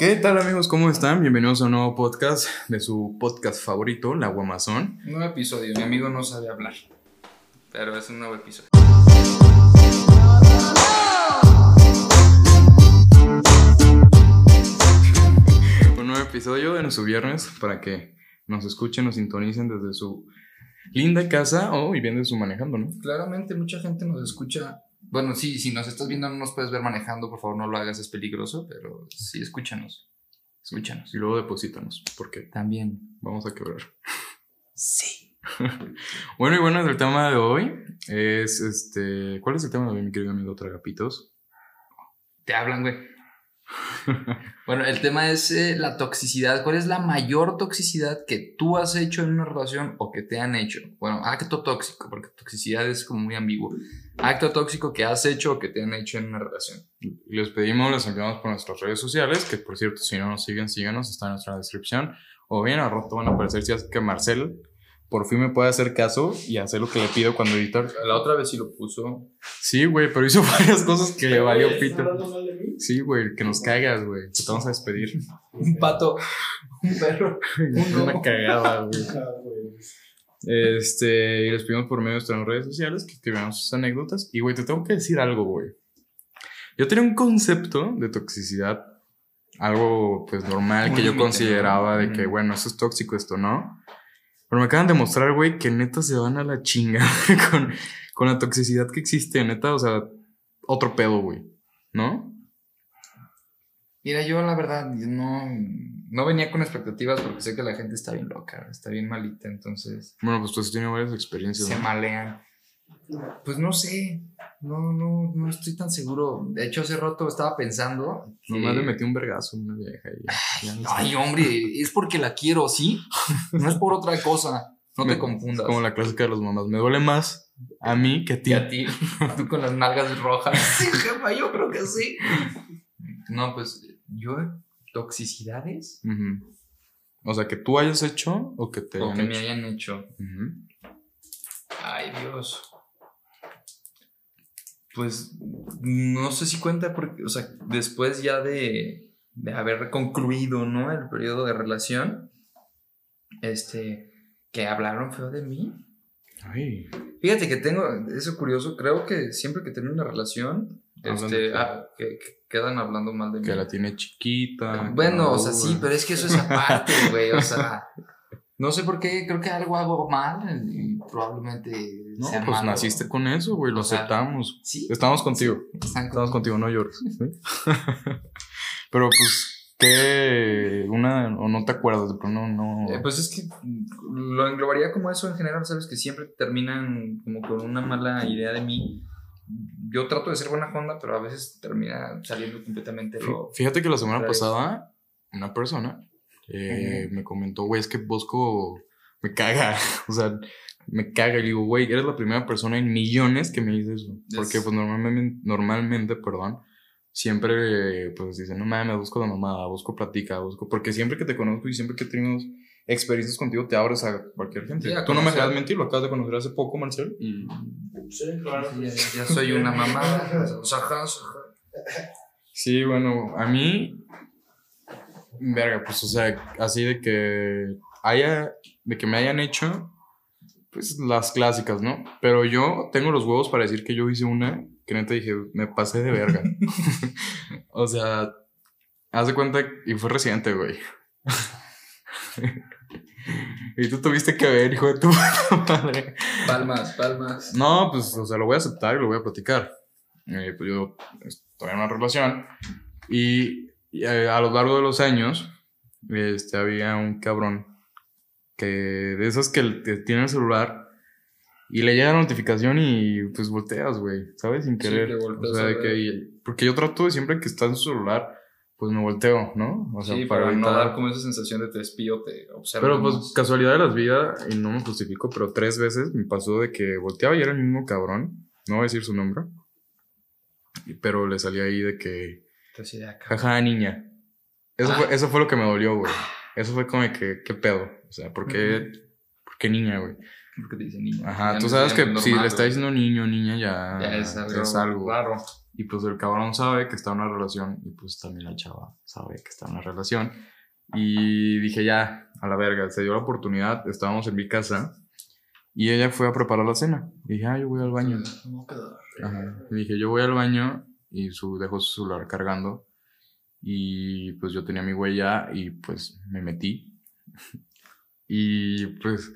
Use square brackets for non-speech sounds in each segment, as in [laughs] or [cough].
¿Qué tal amigos? ¿Cómo están? Bienvenidos a un nuevo podcast de su podcast favorito, La Guamazón. Nuevo episodio. Mi amigo no sabe hablar. Pero es un nuevo episodio. [laughs] Un nuevo episodio en su viernes para que nos escuchen, nos sintonicen desde su linda casa o viviendo su manejando, ¿no? Claramente mucha gente nos escucha. Bueno, sí, si nos estás viendo no nos puedes ver manejando, por favor no lo hagas, es peligroso, pero sí, escúchanos. Escúchanos. Y luego deposítanos, porque También. vamos a quebrar. Sí. [laughs] Bueno, y bueno, el tema de hoy es este. ¿Cuál es el tema de hoy, mi querido amigo Tragapitos? Te hablan, güey. Bueno, el tema es eh, la toxicidad. ¿Cuál es la mayor toxicidad que tú has hecho en una relación o que te han hecho? Bueno, acto tóxico, porque toxicidad es como muy ambiguo. Acto tóxico que has hecho o que te han hecho en una relación. Les pedimos, les enviamos por nuestras redes sociales, que por cierto, si no nos siguen, síganos, está en nuestra descripción. O bien, al rato van a aparecer si es que Marcel por fin me puede hacer caso y hacer lo que le pido cuando edita. La otra vez sí lo puso. Sí, güey, pero hizo [laughs] varias cosas que le valió ¿Estás pito. hablando mal de mí? Sí, güey, que nos cagas, güey. Te vamos a despedir. Un pato. Un perro. [laughs] Una cagada, güey. Ah, güey. Este, y les pedimos por medio de nuestras redes sociales que escribamos sus anécdotas. Y, güey, te tengo que decir algo, güey. Yo tenía un concepto de toxicidad, algo, pues, normal, que yo consideraba de que, bueno, esto es tóxico, esto no. Pero me acaban de mostrar, güey, que neta se van a la chinga [laughs] con, con la toxicidad que existe, neta, o sea, otro pedo, güey. ¿No? Mira, yo la verdad no, no venía con expectativas porque sé que la gente está bien loca, está bien malita, entonces Bueno, pues tú has tenido varias experiencias. se ¿no? malean. Pues no sé, no, no, no estoy tan seguro. De hecho, hace rato estaba pensando. que- Nomás le metí un vergazo a una vieja y no sé. Ay, hombre, es porque la quiero, ¿sí? No es por otra cosa. No Me- te confundas. Como la clásica de las mamás. Me duele más a mí que a ti. Y a ti, [laughs] tú con las nalgas rojas. [laughs] Sí, jefa, yo creo que sí. No, pues yo, toxicidades. O sea, que tú hayas hecho o que te o hayan que me hayan hecho. Ay, Dios. Pues no sé si cuenta porque, o sea, después ya de, de haber concluido, ¿no? El periodo de relación, este, que hablaron feo de mí. Ay. Fíjate que tengo, eso curioso, creo que siempre que tengo una relación, este, ah, que, que quedan hablando mal de mí. Que la tiene chiquita. Bueno, no, o sea, sí, pero es que eso es aparte, güey, o sea, [laughs] no sé por qué, creo que algo hago mal y probablemente No, pues malo. naciste con eso, güey. Lo O sea, aceptamos. Sí, Estamos contigo. están Estamos contigo, no llores. ¿sí? [laughs] Pero pues, ¿qué? Una. O no te acuerdas, pero no. no... Eh, pues es que lo englobaría como eso en general, sabes que siempre terminan como con una mala idea de mí. Yo trato de ser buena onda, pero a veces termina saliendo completamente lo... Fíjate que la semana pasada, una persona eh, me comentó, güey, es que Bosco me caga. [laughs] O sea, me caga. Y digo, güey, eres la primera persona en millones que me dice eso. Porque, Es- pues, normalmente, normalmente, perdón, siempre, pues, dicen, no mames, busco la mamada, busco platica, busco. Porque siempre que te conozco y siempre que tengo experiencias contigo, te abres a cualquier gente. Sí, a Tú no me dejas mentir, lo acabas de conocer hace poco, Marcel. Y Sí, claro. Ya, ya soy una mamá. [laughs] Sajá, sajá. Sí, bueno, a mí, verga, pues, o sea, así de que haya, de que me hayan hecho, pues, las clásicas, ¿no? Pero yo tengo los huevos para decir que yo hice una que neta dije, me pasé de verga. [laughs] [laughs] o sea, haz de cuenta, y fue reciente, güey. [laughs] y tú tuviste que ver, hijo de tu madre. Palmas, palmas. No, pues, o sea, lo voy a aceptar y lo voy a platicar. Eh, pues yo estoy en una relación y, y, eh, a lo largo de los años este, había un cabrón que de esos que te tiene el celular y le llega la notificación y pues volteas, güey, ¿sabes? Sin Sí, querer. que volteas o sea, de que, porque yo trato de siempre que está en su celular, pues me volteo, ¿no? O sea, sí, para, no evitar- dar como esa sensación de te espío, te observo. pero pues casualidad de las vidas, y no me justifico, pero tres veces me pasó de que volteaba y era el mismo cabrón, no voy a decir su nombre, pero le salía ahí de que, de acá. jaja, niña. Eso, Ah. fue, eso fue lo que me dolió, güey. Eso fue como de que, ¿qué pedo? O sea, ¿por qué, ¿por qué niña, güey? Porque te dicen niño. Ajá, Ya tú no sabes es que normal, si le está diciendo niño, niña, ya, Ya es algo, algo. raro. Y pues el cabrón sabe que está en una relación y pues también la chava sabe que está en una relación. Y dije, ya, a la verga, se dio la oportunidad, estábamos en mi casa y ella fue a preparar la cena. Y dije, ah, yo voy al baño. Ajá. Y dije, yo voy al baño y su, dejó su celular cargando. Y pues yo tenía mi huella y pues me metí. [laughs] y pues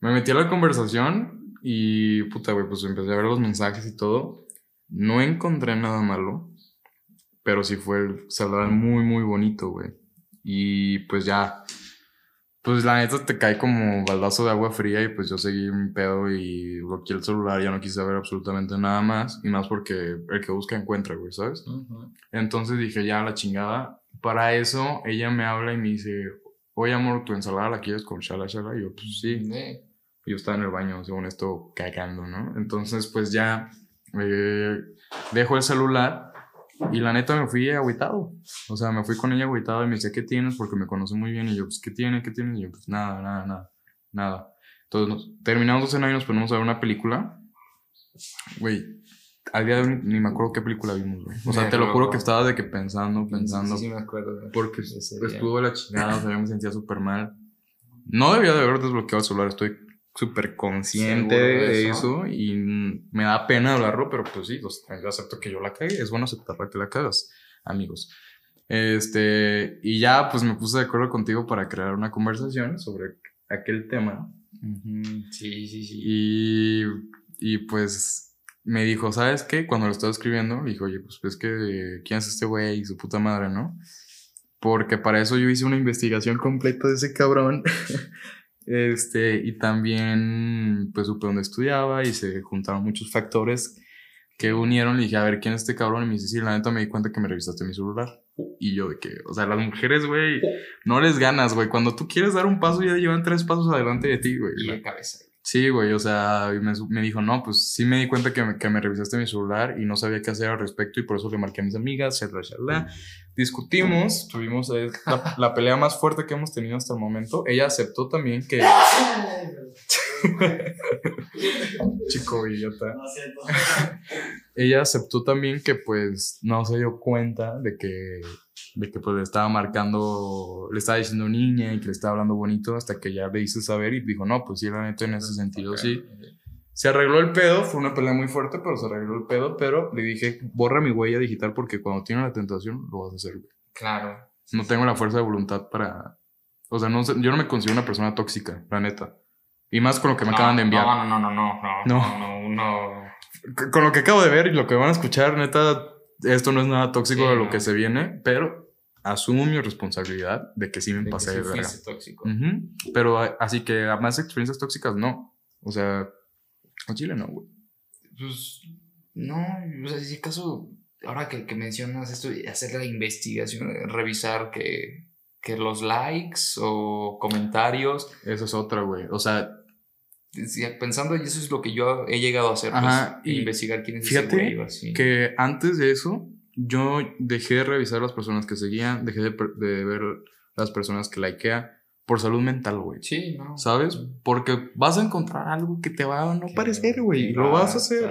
me metí a la conversación y puta, güey, pues empecé a ver los mensajes y todo. No encontré nada malo, pero sí fue, el, se hablaban muy, muy bonito, güey. Y pues ya, pues la neta te cae como baldazo de agua fría y pues yo seguí mi pedo y bloqueé el celular, ya no quise saber absolutamente nada más. Y más porque el que busca encuentra, güey, ¿sabes? Entonces dije, ya, la chingada. Para eso, ella me habla y me dice, oye, amor, ¿tu ensalada la quieres con shala, shala? Y yo, pues sí. Yo estaba en el baño, según esto, cagando, ¿no? Entonces, pues ya eh, dejo el celular y la neta me fui agüitado. O sea, me fui con ella agüitado y me dice, ¿qué tienes? Porque me conoce muy bien. Y yo, pues, ¿qué tiene? ¿Qué tiene? Y yo, pues, nada, nada, nada, nada. Entonces, nos, terminamos de cenar y nos ponemos a ver una película. Güey, al día de hoy ni me acuerdo qué película vimos, güey. O sea, te lo juro que estaba de que pensando, pensando. Sí, sí, me acuerdo. güey. Porque estuvo la chingada, o sea, yo me sentía súper mal. No debía de haber desbloqueado el celular, estoy súper consciente ¿Seguro de eso? eso? y me da pena hablarlo, pero pues sí, sea, yo acepto que yo la cagué, es bueno aceptar que la cagas, amigos. Este, y ya pues me puse de acuerdo contigo para crear una conversación sobre aquel tema Sí, sí, sí. y, y pues me dijo, ¿sabes qué? Cuando lo estaba escribiendo, le dijo, oye, pues es que, ¿quién es este güey y su puta madre, no? Porque para eso yo hice una investigación completa de ese cabrón. [laughs] este, y también, pues supe dónde estudiaba y se juntaron muchos factores que unieron. Le dije, a ver, ¿quién es este cabrón? Y me dice, sí, la neta me di cuenta que me revisaste mi celular. Y yo de que, o sea, las mujeres, güey, no les ganas, güey. Cuando tú quieres dar un paso, ya llevan tres pasos adelante de ti, güey. Y de cabeza. Sí, güey, o sea, me, dijo, no, pues sí me di cuenta que me, que me revisaste mi celular y no sabía qué hacer al respecto y por eso le marqué a mis amigas, shalala, shalala. Discutimos, tuvimos eh, la, la pelea más fuerte que hemos tenido hasta el momento. Ella aceptó también que... [laughs] Chico, idiota. [laughs] Ella aceptó también que pues no se dio cuenta de que, de que pues le estaba marcando, le estaba diciendo niña y que le estaba hablando bonito hasta que ya le hice saber y dijo, no, pues sí, la neta en ese sentido Ok. sí. Se arregló el pedo, fue una pelea muy fuerte, pero se arregló el pedo, pero le dije, borra mi huella digital porque cuando tienes la tentación lo vas a hacer, güey. Claro. No tengo la fuerza de voluntad para... O sea, no, yo no me considero una persona tóxica, la neta. Y más con lo que me No, acaban de enviar. No, no, no, no, no. No. No, no, no. Con lo que acabo de ver y lo que van a escuchar, neta, esto no es nada tóxico Sí, de lo no. que se viene, pero asumo mi responsabilidad de que sí me De que pasé sí de verga. Pero así que a más experiencias tóxicas, no. O sea, Chile no, güey. Pues, no, o sea, si acaso, ahora que, que mencionas esto, hacer la investigación, revisar que, que los likes o comentarios, Esa es otra, güey. O sea, pensando, y eso es lo que yo he llegado a hacer, pues, y investigar quién es fíjate ese güey así. que antes de eso, yo dejé de revisar las personas que seguían, dejé de, de ver las personas que likea por salud mental, güey. Sí, ¿no? ¿Sabes? Porque vas a encontrar algo que te va a no Que- parecer, güey. Y lo va vas a hacer.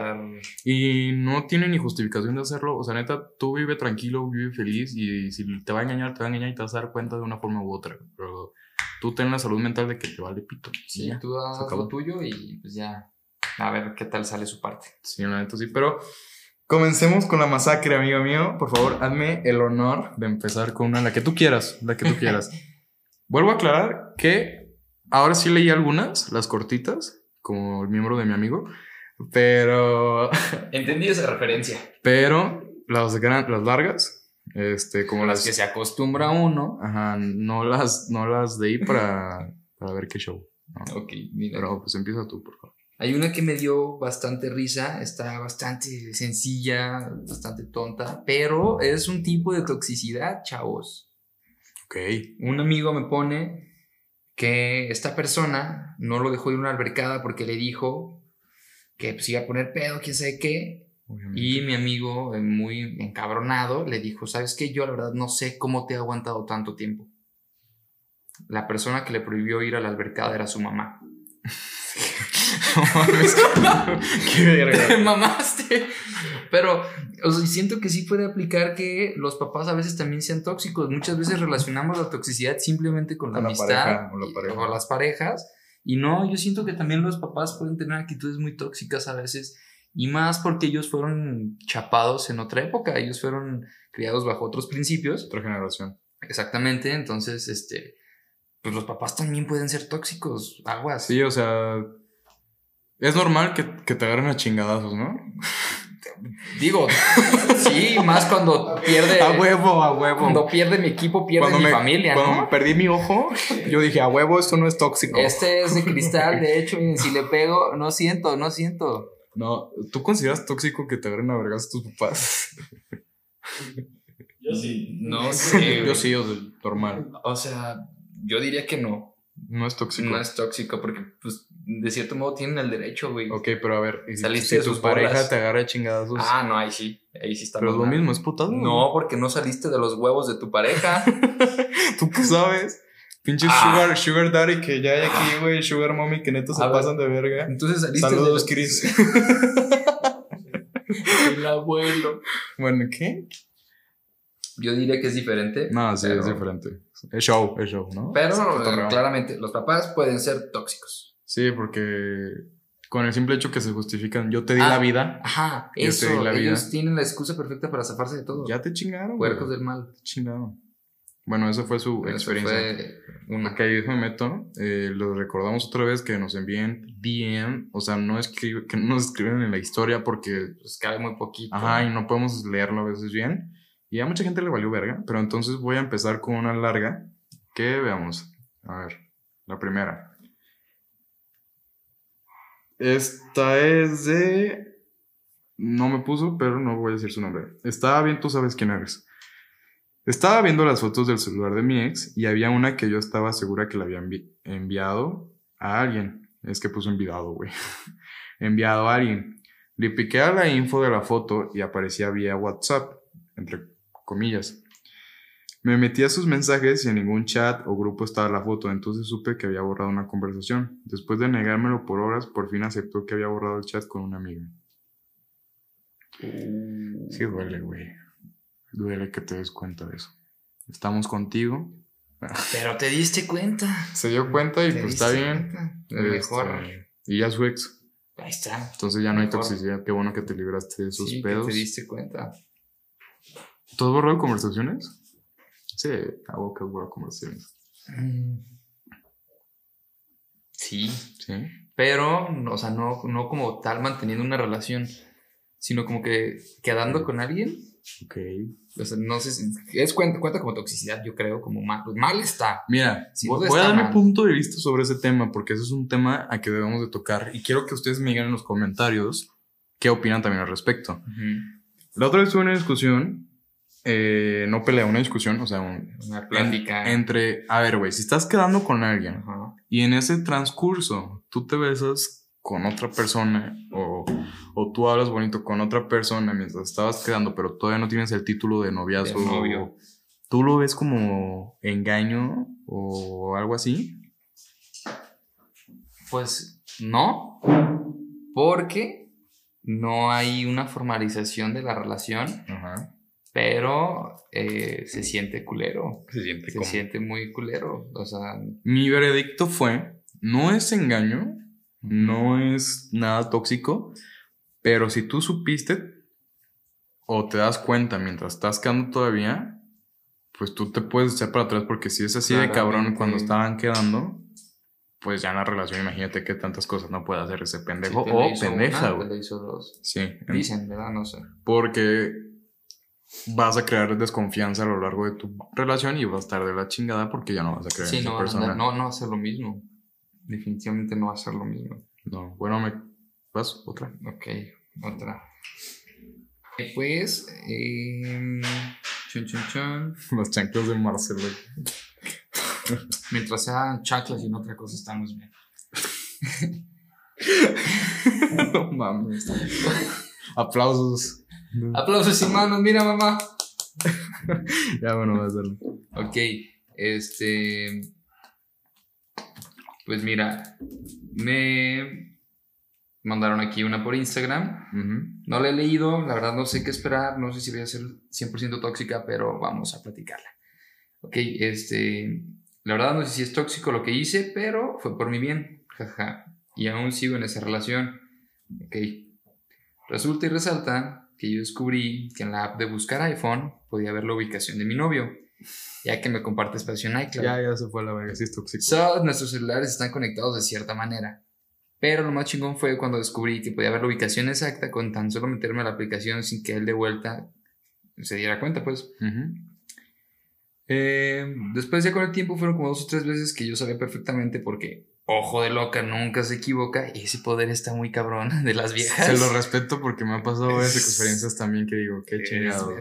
Y no tiene ni justificación de hacerlo. O sea, neta, tú vive tranquilo, vive feliz. Y si te va a engañar, te va a engañar y te vas a dar cuenta de una forma u otra. Pero tú ten la salud mental de que te vale pito. Sí, ya. tú acabó. lo tuyo y pues ya, a ver qué tal sale su parte. Sí, la neta sí. Pero comencemos con la masacre, amigo mío. Por favor, hazme el honor de empezar con una, la que tú quieras. La que tú quieras. [laughs] Vuelvo a aclarar que ahora sí leí algunas, las cortitas, como el miembro de mi amigo. Pero [laughs] Entendí esa referencia. Pero las, gran, las largas, este, como las las que se acostumbra uno. Ajá, no las, no las leí para, para ver qué show. Ok, mira. Pero pues empieza tú, por favor. Hay una que me dio bastante risa, está bastante sencilla, bastante tonta, pero es un tipo de toxicidad, chavos. Ok. Un amigo me pone que esta persona no lo dejó ir a una albercada porque le dijo que pues iba a poner pedo, quién sabe qué. obviamente. Y mi amigo, eh, muy encabronado, le dijo, ¿sabes qué? Yo la verdad no sé cómo te he aguantado tanto tiempo. La persona que le prohibió ir a la albercada era su mamá. [laughs] Qué Te [laughs] mamaste. Pero, o sea, siento que sí puede aplicar que los papás a veces también sean tóxicos. Muchas veces relacionamos la toxicidad simplemente con la Con la amistad pareja, o la y- o las parejas. Y no, yo siento que también los papás pueden tener actitudes muy tóxicas a veces. Y más porque ellos fueron chapados en otra época. Ellos fueron criados bajo otros principios. Otra generación. Exactamente. Entonces, este. Pues los papás también pueden ser tóxicos. Aguas. Sí, o sea. Es normal que, que te agarren a chingadazos, ¿no? Digo, sí, más cuando pierde. A huevo, a huevo. Cuando pierde mi equipo, pierde Cuando mi me- familia, Cuando ¿no? me perdí mi ojo, yo dije, a huevo, esto no es tóxico. Este es de cristal, de hecho, miren, si le pego, no siento, no siento. No, ¿tú consideras tóxico que te agarren a vergas tus papás? Yo sí. No [laughs] sé. Yo sí, o sea, normal. O sea, yo diría que no. No es tóxico. No es tóxico porque, pues, de cierto modo tienen el derecho, güey. Ok, pero a ver, ¿y si, Saliste si de tu sus pareja bolas. te agarra a chingadazos. Ah, no, ahí sí. Ahí sí está pero es lo mismo, es putado. No, porque no saliste de los huevos de tu pareja. [laughs] ¿Tú qué sabes? Pinche Ah. sugar, sugar daddy que ya hay aquí, güey. Sugar mommy que neto se A ver. pasan de verga. Entonces saliste Saludos, de Chris. [laughs] El abuelo. bueno, ¿qué? Yo diría que es diferente. No, sí, pero- es diferente. Es show, es show, ¿no? Pero eh, claramente, los papás pueden ser tóxicos. Sí, porque con el simple hecho que se justifican, yo te di Ah. la vida, Ajá, Yo te eso. di la vida. Ellos tienen la excusa perfecta para zafarse de todo. ya te chingaron. Puercos del mal. Te chingaron. Bueno, esa fue su Eso experiencia. fue una. Ok, déjame meto. Eh, lo recordamos otra vez que nos envíen DM. O sea, no escribe, que no nos escriben en la historia porque. Pues cabe muy poquito. Ajá, y no podemos leerlo a veces bien. Y a mucha gente le valió verga. Pero entonces voy a empezar con una larga. Que veamos. A ver, la primera. Esta es de. No me puso, pero no voy a decir su nombre. Estaba bien, tú sabes quién eres. Estaba viendo las fotos del celular de mi ex y había una que yo estaba segura que la había envi- enviado a alguien. Es que puso enviado, güey. [laughs] enviado a alguien. Le piqué a la info de la foto y aparecía vía WhatsApp, entre comillas. Me metí a sus mensajes y en ningún chat o grupo estaba la foto, entonces supe que había borrado una conversación. Después de negármelo por horas, por fin aceptó que había borrado el chat con una amiga. Sí duele, güey. Duele que te des cuenta de eso. Estamos contigo. Pero te diste cuenta. Se dio cuenta y pues está bien. cuenta. Mejor. Este, y ya su ex. Ahí está. Entonces ya no hay toxicidad. Qué bueno que te libraste de esos Sí, que pedos. te diste cuenta. ¿Tú has borrado conversaciones? Sí, hago que borro conversaciones. Sí, Sí. pero, o sea, no, no como tal manteniendo una relación, sino como que quedando con alguien. Ok. O sea, no sé si. Es cuenta, cuenta como toxicidad, yo creo, como mal. Mal está. Mira, Sin voy, a dar mi punto de vista sobre ese tema porque ese es un tema a que debemos de tocar y quiero que ustedes me digan en los comentarios qué opinan también al respecto. La otra vez tuve una discusión, eh, no pelea, una discusión, o sea, un- Una plática. en- entre, a ver, güey, si estás quedando con alguien Ajá. y en ese transcurso tú te besas con otra persona o, o tú hablas bonito con otra persona mientras estabas quedando, pero todavía no tienes el título de noviazgo, De novio. ¿tú lo ves como engaño o algo así? Pues no, porque no hay una formalización de la relación, Ajá. Pero eh, se siente culero. Se siente Se siente muy culero. O sea, Mi veredicto fue, no es engaño, no es nada tóxico, pero si tú supiste o te das cuenta mientras estás quedando todavía, pues tú te puedes echar para atrás porque si es así de cabrón cuando estaban quedando, pues ya en la relación imagínate qué tantas cosas no puede hacer ese pendejo lo o hizo pendeja, güey. Sí, en- Dicen, ¿verdad? No sé. porque vas a crear desconfianza a lo largo de tu relación y vas a estar de la chingada porque ya no vas a creer Sí, en no, persona. andar- no, no va a ser lo mismo. Definitivamente no va a ser lo mismo. No, bueno, me vas otra. Ok, otra. Pues, eh, chun, chun, chun. [laughs] Los chanclos de Marcelo. mientras sean chaclas y no otra cosa, estamos bien. [laughs] no mames. [laughs] Aplausos. Aplausos y manos, mira mamá. [laughs] Ya bueno, vas a hacerlo. Ok, este. Pues mira, me mandaron aquí una por Instagram. No la he leído, la verdad no sé qué esperar, no sé si voy a ser 100% tóxica, pero vamos a platicarla. Ok, este, la verdad no sé si es tóxico lo que hice, pero fue por mi bien, jaja, y aún sigo en esa relación. Ok, resulta y resalta que yo descubrí que en la app de buscar iPhone podía ver la ubicación de mi novio, ya que me comparte espacio en iCloud. Ya, ya se fue la verga, sí es tóxico. Todos nuestros celulares están conectados de cierta manera. Pero lo más chingón fue cuando descubrí que podía ver la ubicación exacta con tan solo meterme a la aplicación sin que él de vuelta se diera cuenta, pues. Ujú. Eh, después ya con el tiempo fueron como dos o tres veces que yo sabía perfectamente porque ojo de loca nunca se equivoca y ese poder está muy cabrón [laughs] de las viejas. Se lo respeto porque me ha pasado varias experiencias también que digo, qué chingado.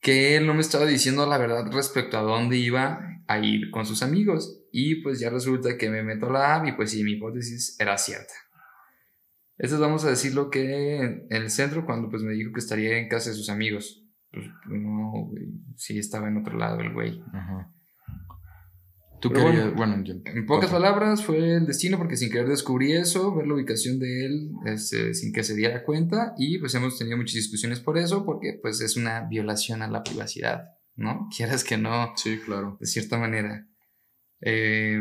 que él no me estaba diciendo la verdad respecto a dónde iba a ir con sus amigos. Y pues ya resulta que me meto a la app y pues sí, mi hipótesis era cierta. Esto es, vamos a decirlo que en el centro cuando pues me dijo que estaría en casa de sus amigos. Pues no, güey, sí estaba en otro lado el güey. Ajá. Tú Pero querías, bueno, bueno, yo- En pocas palabras, fue el destino porque sin querer descubrí eso, ver la ubicación de él este, sin que se diera cuenta y pues hemos tenido muchas discusiones por eso porque pues es una violación a la privacidad, ¿no? [laughs] Quieras que no, Sí, claro. de cierta manera. Eh,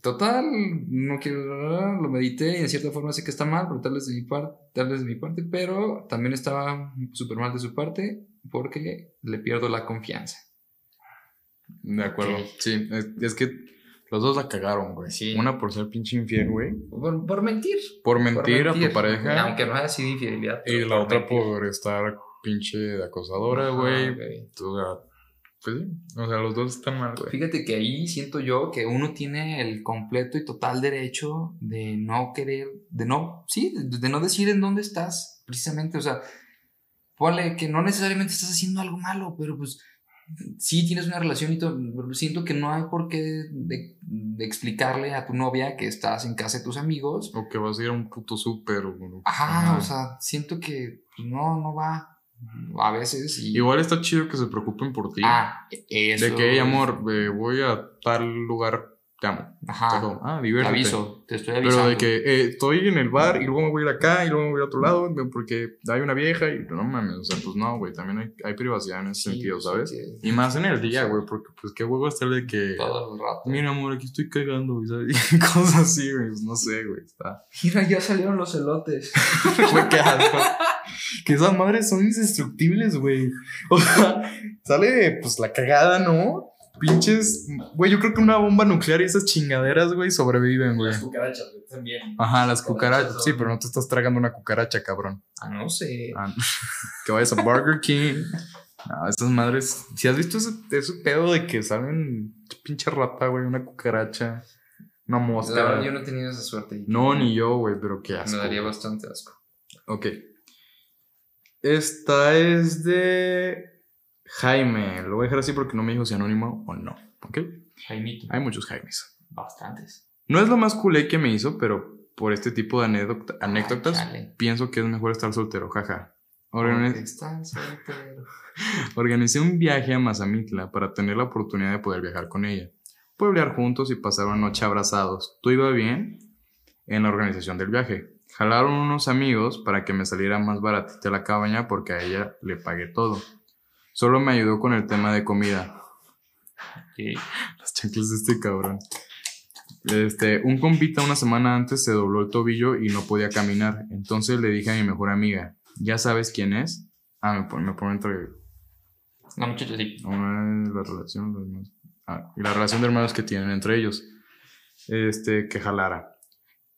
total, no quiero, lo medité y en cierta forma sé que está mal, pero tal vez de mi, par- tal vez de mi parte, pero también estaba súper mal de su parte porque le pierdo la confianza. De acuerdo. Ok. Sí, es, es que los dos la cagaron, güey. Sí. Una por ser pinche infiel, güey. Por, por mentir. Por Por mentir, a tu pareja. Aunque no haya sido infidelidad. Y la otra mentir. por estar pinche acosadora, güey. güey. O sea, pues sí. O sea, los dos están mal, güey. Fíjate que ahí siento yo que uno tiene el completo y total derecho de no querer, de no, sí, de, de no decir en dónde estás, precisamente, o sea, ponle que no necesariamente estás haciendo algo malo, pero pues sí tienes una relación y todo, siento que no hay por qué de, de explicarle a tu novia que estás en casa de tus amigos. O que vas a ir a un puto súper. o- Ajá, o sea, siento que pues, no, no va a veces y... Igual está chido que se preocupen por ti. Ah, eso. de que, hey, amor, eh, voy a tal lugar, te amo. Ajá. Te. Ah, Te aviso, te estoy avisando. Pero de que eh, estoy en el bar y luego me voy a ir acá y luego me voy a ir a otro lado porque hay una vieja y no mames, o sea, pues no, güey, también hay, hay privacidad en ese Sí, sentido, ¿sabes? sí. Y más en el día, güey, porque pues qué huevo estar de que, Todo el rato. mira, amor, aquí estoy cagando, güey, ¿sabes? [laughs] Y cosas así, güey, pues, no sé, güey, está. Mira, ya salieron los elotes. [laughs] Güey, qué asco. Que esas madres son indestructibles, güey. O sea, sale pues la cagada, ¿no? Pinches, güey, yo creo que una bomba nuclear y esas chingaderas, güey, sobreviven, güey. Las cucarachas, güey, también. Ajá, las Cucarachas Sí, pero no te estás tragando una cucaracha, cabrón. Ah, no sé. Ah, [laughs] que vayas a Burger King. No, esas madres. Si has visto ese, ese pedo de que salen pinche rata, güey, una cucaracha, una la mosca. verdad, yo no he tenido esa suerte. No, ni yo, güey, pero qué asco. Me daría bastante asco. Ok. Esta es de Jaime. Lo voy a dejar así porque no me dijo si anónimo o no. ¿Ok? Jaimito. Hay muchos Jaimes. Bastantes. No es lo más culé que me hizo, pero por este tipo de anécdota- anécdotas, chale. pienso que es mejor estar soltero, jaja. Organi- Porque están solteros. [laughs] Organicé un viaje a Mazamitla para tener la oportunidad de poder viajar con ella. Pueblear juntos y pasar una noche abrazados. Todo iba bien en la organización del viaje. Jalaron unos amigos para que me saliera más baratita la cabaña porque a ella le pagué todo. Solo me ayudó con el tema de comida. Sí. Las chanclas de este cabrón. Este, un compita una semana antes se dobló el tobillo y no podía caminar. Entonces le dije a mi mejor amiga, ¿ya sabes quién es? Ah, me pone, me pone entre No, muchachos, sí. una la relación de hermanos. Ah, la relación de hermanos que tienen entre ellos. Este, que jalara.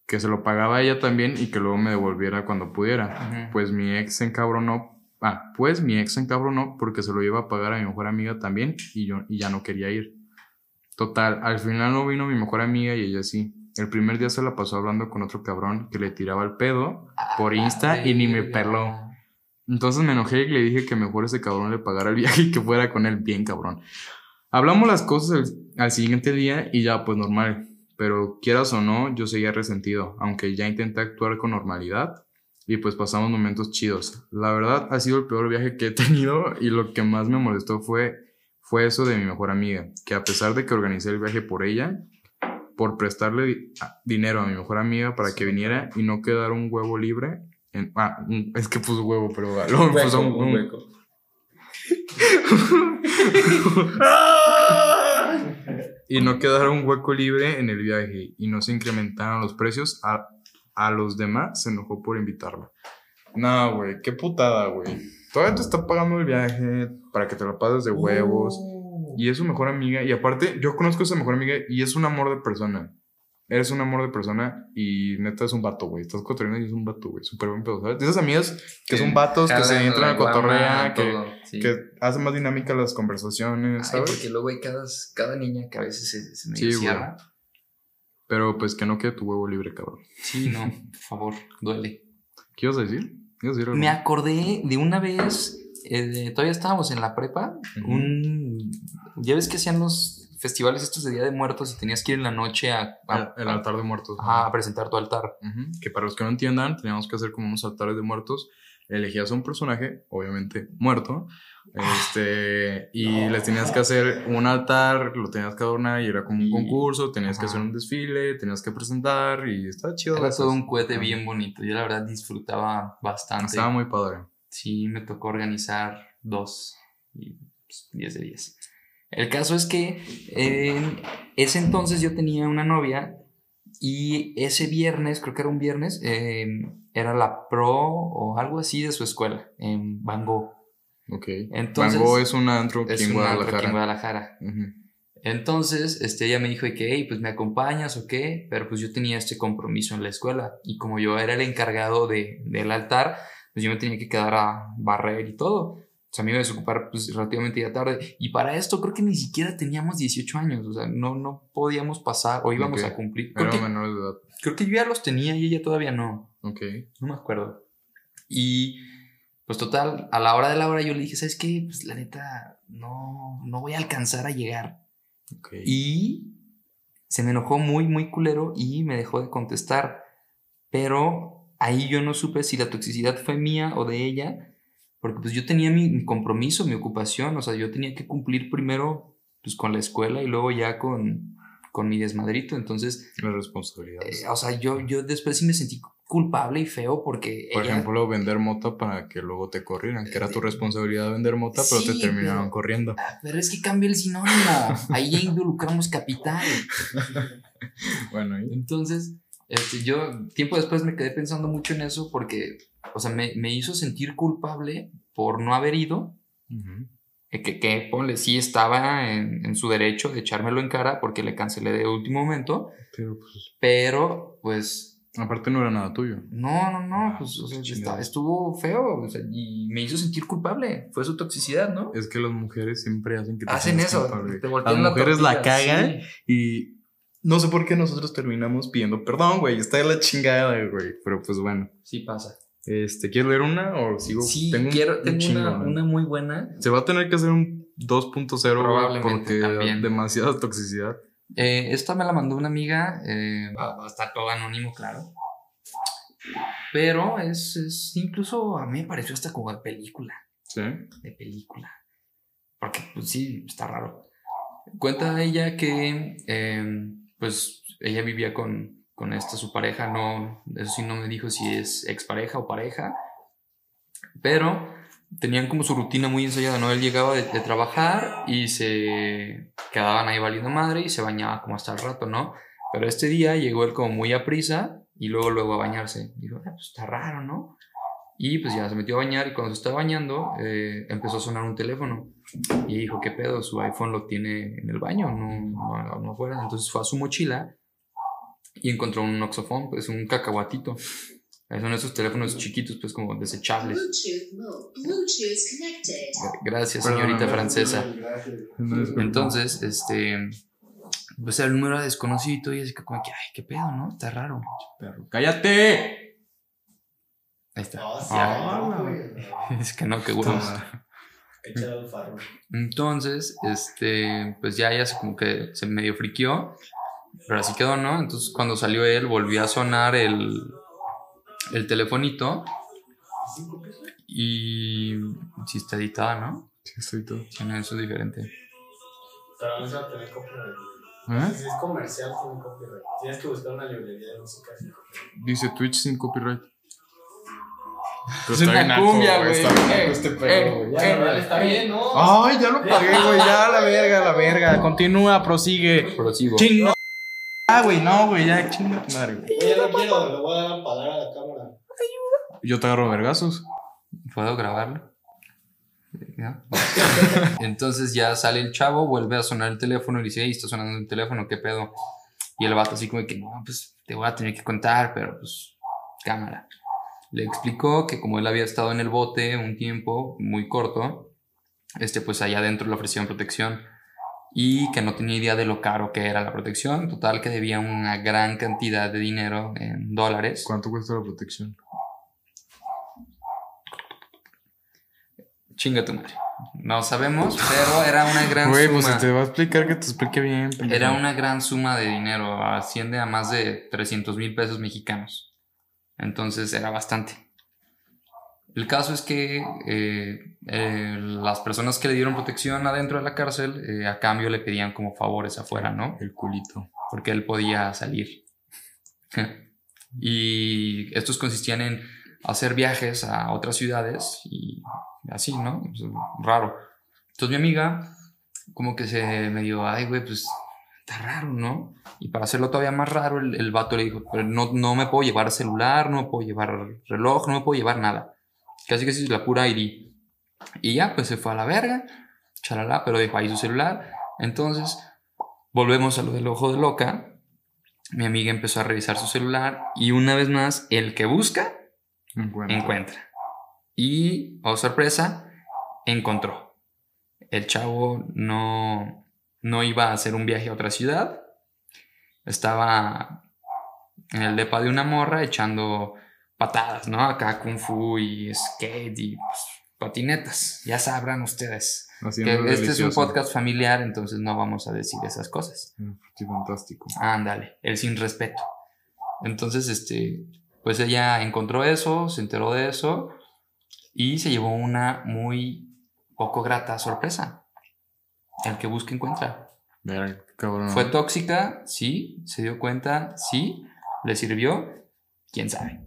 Que se lo pagaba a ella también y que luego me devolviera cuando pudiera. Pues mi ex se encabronó. Ah, pues mi ex se encabronó porque se lo iba a pagar a mi mejor amiga también y yo y ya no quería ir. Total, al final no vino mi mejor amiga y ella sí. El primer día se la pasó hablando con otro cabrón que le tiraba el pedo por Insta y ni me peló. Entonces me enojé y le dije que mejor ese cabrón le pagara el [laughs] viaje y que fuera con él bien cabrón. Hablamos las cosas al, al siguiente día y ya pues normal. Pero quieras o no, yo seguía resentido, aunque ya intenté actuar con normalidad y pues pasamos momentos chidos. La verdad ha sido el peor viaje que he tenido [laughs] y lo que más me molestó fue, fue eso de mi mejor amiga, que a pesar de que organicé el viaje por ella, por prestarle dinero a mi mejor amiga para que viniera y no quedara un huevo libre. En, ah, es que puso huevo, pero [laughs] luego puso un- un- [laughs] y no quedara un hueco libre en el viaje y no se incrementaran los precios, a, a los demás se enojó por invitarla. No, güey, qué putada, güey. Todavía te está pagando el viaje para que te lo pases de huevos. Y es su mejor amiga. Y aparte, yo conozco a esa mejor amiga y es un amor de persona. Eres un amor de persona y neta es un vato, güey. Estás cotorreando y es un vato, güey. Súper buen pedo, ¿sabes? De esas amigas que son vatos, que se entran a cotorrea, que, sí. que hacen más dinámicas las conversaciones, Ay, ¿sabes? porque luego hay cada, cada niña que a veces se, se me Sí, güey. cierra. Pero pues que no quede tu huevo libre, cabrón. Sí, no, por favor, duele. ¿Qué ibas a decir? ¿Ibas a decir algo? Me acordé de una vez, eh, todavía estábamos en la prepa, un... Ya ves que hacían los festivales estos de Día de Muertos y tenías que ir en la noche a, a- El, el altar de muertos. ajá, a presentar tu altar. Que para los que no entiendan, teníamos que hacer como unos altares de muertos. Elegías a un personaje, obviamente muerto, este, y les tenías que hacer un altar, lo tenías que adornar y era como un Y- concurso, tenías que hacer un desfile, tenías que presentar y estaba chido. Era eso. todo un cohete bien bonito. Yo la verdad disfrutaba bastante. Estaba muy padre. Sí, me tocó organizar dos y pues, 10 de 10. El caso es que en ese entonces yo tenía una novia y ese viernes, creo que era un viernes, eh, era la pro o algo así de su escuela, en Gogh. Ok. Entonces- Gogh es un antro aquí en Guadalajara. aquí en Guadalajara. Entonces, este, ella me dijo que, hey, pues me acompañas o qué, pero pues yo tenía este compromiso en la escuela y como yo era el encargado de, del altar, pues yo me tenía que quedar a barrer y todo. Sea, me iba a desocupar pues relativamente ya tarde y para esto creo que ni siquiera teníamos 18 años, o sea, no, no podíamos pasar o íbamos Ok. a cumplir. Creo Era que, menor de edad. creo que yo ya los tenía y ella todavía no, Ok. no me acuerdo. Y pues total, a la hora de la hora yo le dije, ¿sabes qué? Pues la neta, no, no voy a alcanzar a llegar. Ok. Y se me enojó muy, muy culero y me dejó de contestar. Pero ahí yo no supe si la toxicidad fue mía o de ella, porque pues yo tenía mi, mi compromiso, mi ocupación, o sea, yo tenía que cumplir primero pues con la escuela y luego ya con, con mi desmadrito. Entonces, Las responsabilidades. eh, o sea, yo, yo después sí me sentí culpable y feo porque... Por ella- ejemplo, vender mota para que luego te corrieran, que era tu responsabilidad vender mota, pero Sí, te terminaron pero- corriendo. Ah, Pero es que cambia el sinónimo. Ahí ya involucramos capital. [laughs] Bueno, ¿y? Entonces, este, yo tiempo después me quedé pensando mucho en eso porque, o sea, me, me hizo sentir culpable por no haber ido. Ujú. eh, Que, que ponle, sí estaba en, en su derecho de echármelo en cara porque le cancelé de último momento, Pero pues, pero pues aparte no era nada tuyo. no, no, no, pues o sea, estuvo feo o sea, y me hizo sentir culpable. Fue su toxicidad, ¿no? Es que las mujeres siempre hacen que te Hacen eso, te Las la mujeres la cagan sí. y no sé por qué nosotros terminamos pidiendo perdón, güey. Está de la chingada, güey. Pero pues bueno. Sí pasa. Este, ¿quieres leer una o sigo? Sí, tengo quiero, un tengo chingo, una, una muy buena. Se va a tener que hacer un 2.0 Probablemente porque también. demasiada toxicidad. Eh, esta me la mandó una amiga, eh, va, va a estar todo anónimo, claro. Pero es, es incluso a mí me pareció hasta como de película, ¿Sí? de película. Porque pues sí, está raro. Cuenta ella que eh, pues ella vivía con, con esta su pareja, no, eso sí no me dijo si es expareja o pareja, pero tenían como su rutina muy ensayada, ¿no? Él llegaba de, trabajar y se quedaban ahí valiendo madre y se bañaba como hasta el rato, ¿no? Pero este día llegó él como muy a prisa y luego luego a bañarse. Dijo, "Ah, pues está raro, ¿no? Y pues ya se metió a bañar y cuando se estaba bañando eh, empezó a sonar un teléfono. Y dijo, ¿qué pedo? Su iPhone lo tiene en el baño, no, no, no afuera. Entonces fue a su mochila y encontró un oxofón, pues un cacahuatito. Son esos teléfonos chiquitos, pues como desechables. Bluetooth. Bluetooth. Gracias, señorita francesa. Gracias. Entonces, este, pues el número era desconocido y así que como que, ay, qué pedo, ¿no? Está raro. Perro. ¡Cállate! Ahí está. No, sí, Ah. No, [laughs] es que no, qué huevos. Entonces, este, pues ya ella se como que se medio friqueó, pero así quedó, ¿no? Entonces cuando salió él volvió a sonar el, el telefonito y sí está editada, ¿no? Sí, estoy todo. Sí, no, eso es diferente. Pero no se va a tener copyright. ¿Eh? Si es comercial, tiene copyright. Tienes que buscar una librería de música sin copyright. Dice Twitch sin copyright. [laughs] Pero Es está una cumbia, güey. Está bien Eh, este eh, pedo, güey. Ya, eh, no, Está bien, ¿no? Ay, ya lo pagué, güey. Ya, la verga, la verga. Continúa, prosigue. Prosigo. Chingo. Ah, güey, no, güey, ya, chinga tu madre, güey. Ya no quiero, le voy a dar a la cámara. Yo te agarro vergazos. ¿Puedo grabarlo? ¿Ya? [laughs] Entonces ya sale el chavo, vuelve a sonar el teléfono y dice, hey, está sonando el teléfono, ¿qué pedo? Y el vato así como que, no, pues te voy a tener que contar, pero pues cámara. Le explicó que como él había estado en el bote un tiempo muy corto, este pues allá adentro le ofrecieron protección y que no tenía idea de lo caro que era la protección. Total que debía una gran cantidad de dinero en dólares. ¿Cuánto cuesta la protección? Chinga tu madre. No sabemos, pero era una gran Güey, pues suma. te va a explicar que te explique bien. pendejo. Era una gran suma de dinero, asciende a más de 300 mil pesos mexicanos. Entonces era bastante. El caso es que eh, eh, las personas que le dieron protección adentro de la cárcel, eh, a cambio le pedían como favores afuera, ¿no? El culito. Porque él podía salir. [laughs] y estos consistían en hacer viajes a otras ciudades y así, ¿no? Raro. Entonces mi amiga como que se me dio, ay, güey, pues está raro, ¿no? Y para hacerlo todavía más raro, el, el vato le dijo, pero no, no me puedo llevar celular, no me puedo llevar reloj, no me puedo llevar nada. Casi que sí, la pura ID. Y ya, pues se fue a la verga, chalala, pero dejó ahí su celular. Entonces, volvemos a lo del ojo de loca. Mi amiga empezó a revisar su celular y una vez más, el que busca, Encuentra. encuentra. Y, oh sorpresa, encontró. El chavo no, no iba a hacer un viaje a otra ciudad. Estaba en el depa de una morra echando patadas, ¿no? Acá kung fu y skate y pues, patinetas. Ya sabrán ustedes. Que este es un podcast familiar, entonces no vamos a decir esas cosas. Sí, fantástico. Ándale, el sin respeto. Entonces, este, pues ella encontró eso, se enteró de eso y se llevó una muy poco grata sorpresa. El que busca encuentra. Cabrón. Fue tóxica, sí, se dio cuenta, sí, le sirvió, quién sabe.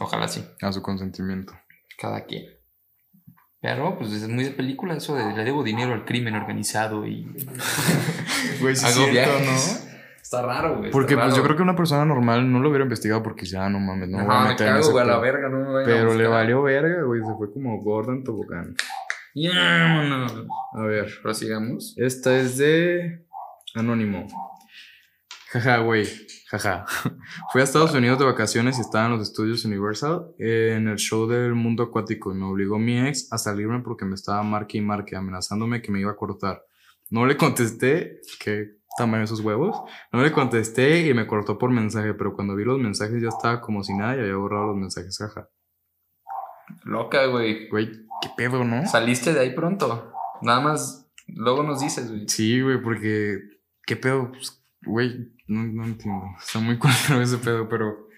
Ojalá sí, A su consentimiento. cada quien. Pero, pues es muy de película eso de le debo dinero al crimen organizado y [laughs] Güey, sí, hago es cierto, viajes. Está raro, güey. Porque está pues yo raro. creo que una persona normal no lo hubiera investigado porque ya no mames, no, No, voy a me meter en cago, ese güey, a la verga, no me vayan a Pero le valió verga, güey, se fue como Gordon Tobogán. Ya, vámonos. A ver, Prosigamos. esta es de Anónimo. Jaja, güey, jaja. Fui a Estados Unidos de vacaciones y estaba en los estudios Universal eh, en el show del mundo acuático y me obligó mi ex a salirme porque me estaba marque y marque amenazándome que me iba a cortar. No le contesté, qué tamaño esos huevos. No le contesté y me cortó por mensaje, pero cuando vi los mensajes ya estaba como si nada y había borrado los mensajes, jaja. Loca, güey. Güey, qué pedo, ¿no? Saliste de ahí pronto. Nada más, luego nos dices, güey. Sí, güey, porque. ¿Qué pedo? Pues, Güey, no, no entiendo. Está muy [laughs] culero ese pedo, pero.